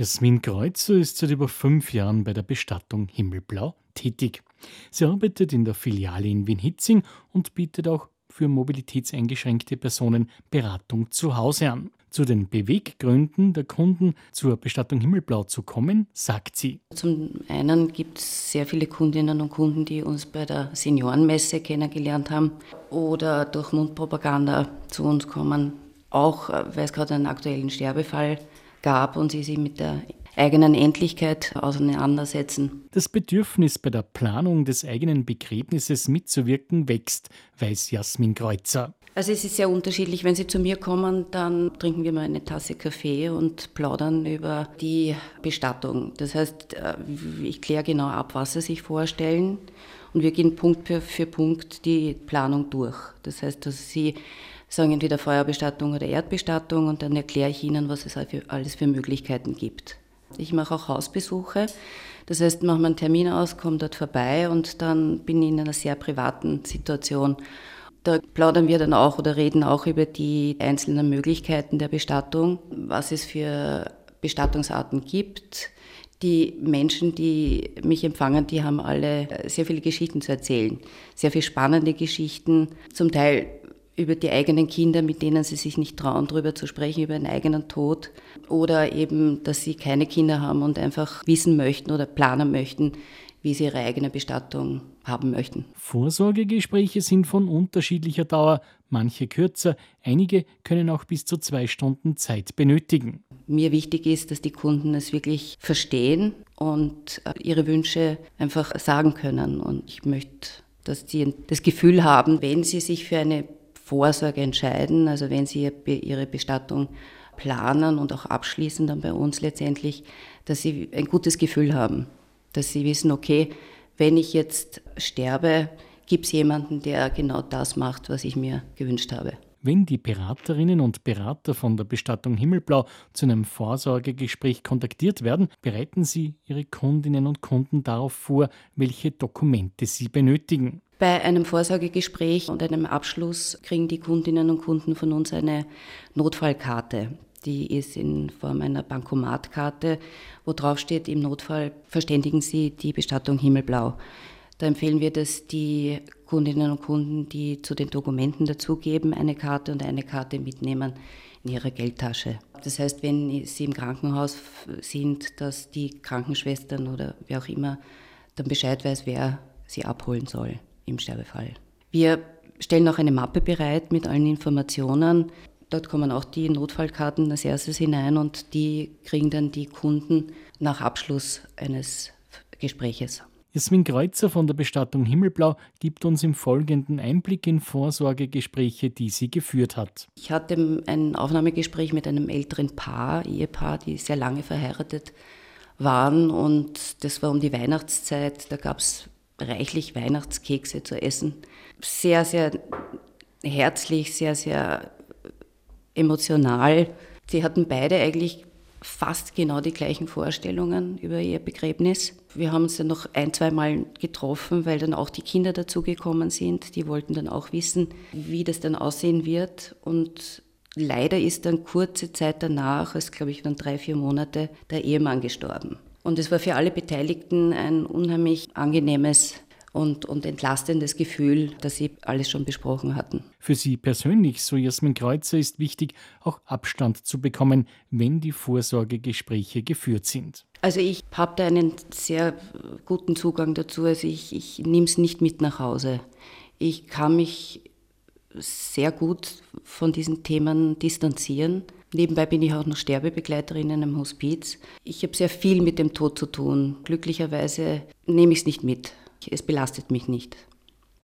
Jasmin Kreuzer ist seit über fünf Jahren bei der Bestattung Himmelblau tätig. Sie arbeitet in der Filiale in Wien-Hitzing und bietet auch für mobilitätseingeschränkte Personen Beratung zu Hause an. Zu den Beweggründen der Kunden zur Bestattung Himmelblau zu kommen, sagt sie. Zum einen gibt es sehr viele Kundinnen und Kunden, die uns bei der Seniorenmesse kennengelernt haben oder durch Mundpropaganda zu uns kommen. Auch äh, weil es gerade einen aktuellen Sterbefall gab und sie sich mit der eigenen Endlichkeit auseinandersetzen. Das Bedürfnis bei der Planung des eigenen Begräbnisses mitzuwirken wächst, weiß Jasmin Kreuzer. Also es ist sehr unterschiedlich. Wenn Sie zu mir kommen, dann trinken wir mal eine Tasse Kaffee und plaudern über die Bestattung. Das heißt, äh, ich kläre genau ab, was Sie sich vorstellen und wir gehen Punkt für, für Punkt die Planung durch. Das heißt, dass Sie sagen entweder Feuerbestattung oder Erdbestattung und dann erkläre ich Ihnen, was es alles für Möglichkeiten gibt. Ich mache auch Hausbesuche. Das heißt, mache einen Termin aus, komme dort vorbei und dann bin ich in einer sehr privaten Situation. Da plaudern wir dann auch oder reden auch über die einzelnen Möglichkeiten der Bestattung, was es für Bestattungsarten gibt. Die Menschen, die mich empfangen, die haben alle sehr viele Geschichten zu erzählen. Sehr viele spannende Geschichten, zum Teil über die eigenen Kinder, mit denen sie sich nicht trauen, darüber zu sprechen, über einen eigenen Tod. Oder eben, dass sie keine Kinder haben und einfach wissen möchten oder planen möchten, wie sie ihre eigene Bestattung haben möchten. Vorsorgegespräche sind von unterschiedlicher Dauer, manche kürzer, einige können auch bis zu zwei Stunden Zeit benötigen. Mir wichtig ist, dass die Kunden es wirklich verstehen und äh, ihre Wünsche einfach sagen können. Und ich möchte, dass sie das Gefühl haben, wenn sie sich für eine Vorsorge entscheiden, also wenn sie ihre Bestattung planen und auch abschließen dann bei uns letztendlich, dass sie ein gutes Gefühl haben, dass sie wissen, okay, wenn ich jetzt sterbe, gibt es jemanden, der genau das macht, was ich mir gewünscht habe. Wenn die Beraterinnen und Berater von der Bestattung Himmelblau zu einem Vorsorgegespräch kontaktiert werden, bereiten sie ihre Kundinnen und Kunden darauf vor, welche Dokumente sie benötigen. Bei einem Vorsorgegespräch und einem Abschluss kriegen die Kundinnen und Kunden von uns eine Notfallkarte. Die ist in Form einer Bankomatkarte, wo drauf steht, im Notfall verständigen Sie die Bestattung Himmelblau. Da empfehlen wir, dass die Kundinnen und Kunden, die zu den Dokumenten dazugeben, eine Karte und eine Karte mitnehmen in ihrer Geldtasche. Das heißt, wenn Sie im Krankenhaus sind, dass die Krankenschwestern oder wer auch immer dann Bescheid weiß, wer Sie abholen soll im Sterbefall. Wir stellen auch eine Mappe bereit mit allen Informationen, Dort kommen auch die Notfallkarten als erstes hinein und die kriegen dann die Kunden nach Abschluss eines Gespräches. Jasmin Kreuzer von der Bestattung Himmelblau gibt uns im Folgenden Einblick in Vorsorgegespräche, die sie geführt hat. Ich hatte ein Aufnahmegespräch mit einem älteren Paar, Ehepaar, die sehr lange verheiratet waren und das war um die Weihnachtszeit. Da gab es reichlich Weihnachtskekse zu essen. Sehr, sehr herzlich, sehr, sehr emotional. Sie hatten beide eigentlich fast genau die gleichen Vorstellungen über ihr Begräbnis. Wir haben uns dann noch ein, zwei Mal getroffen, weil dann auch die Kinder dazugekommen sind. Die wollten dann auch wissen, wie das dann aussehen wird. Und leider ist dann kurze Zeit danach, es glaube ich dann drei, vier Monate, der Ehemann gestorben. Und es war für alle Beteiligten ein unheimlich angenehmes und, und entlastendes Gefühl, dass sie alles schon besprochen hatten. Für Sie persönlich, so Jasmin Kreuzer, ist wichtig, auch Abstand zu bekommen, wenn die Vorsorgegespräche geführt sind. Also ich habe da einen sehr guten Zugang dazu. Also ich, ich nehme es nicht mit nach Hause. Ich kann mich sehr gut von diesen Themen distanzieren. Nebenbei bin ich auch noch Sterbebegleiterin in einem Hospiz. Ich habe sehr viel mit dem Tod zu tun. Glücklicherweise nehme ich es nicht mit. Es belastet mich nicht.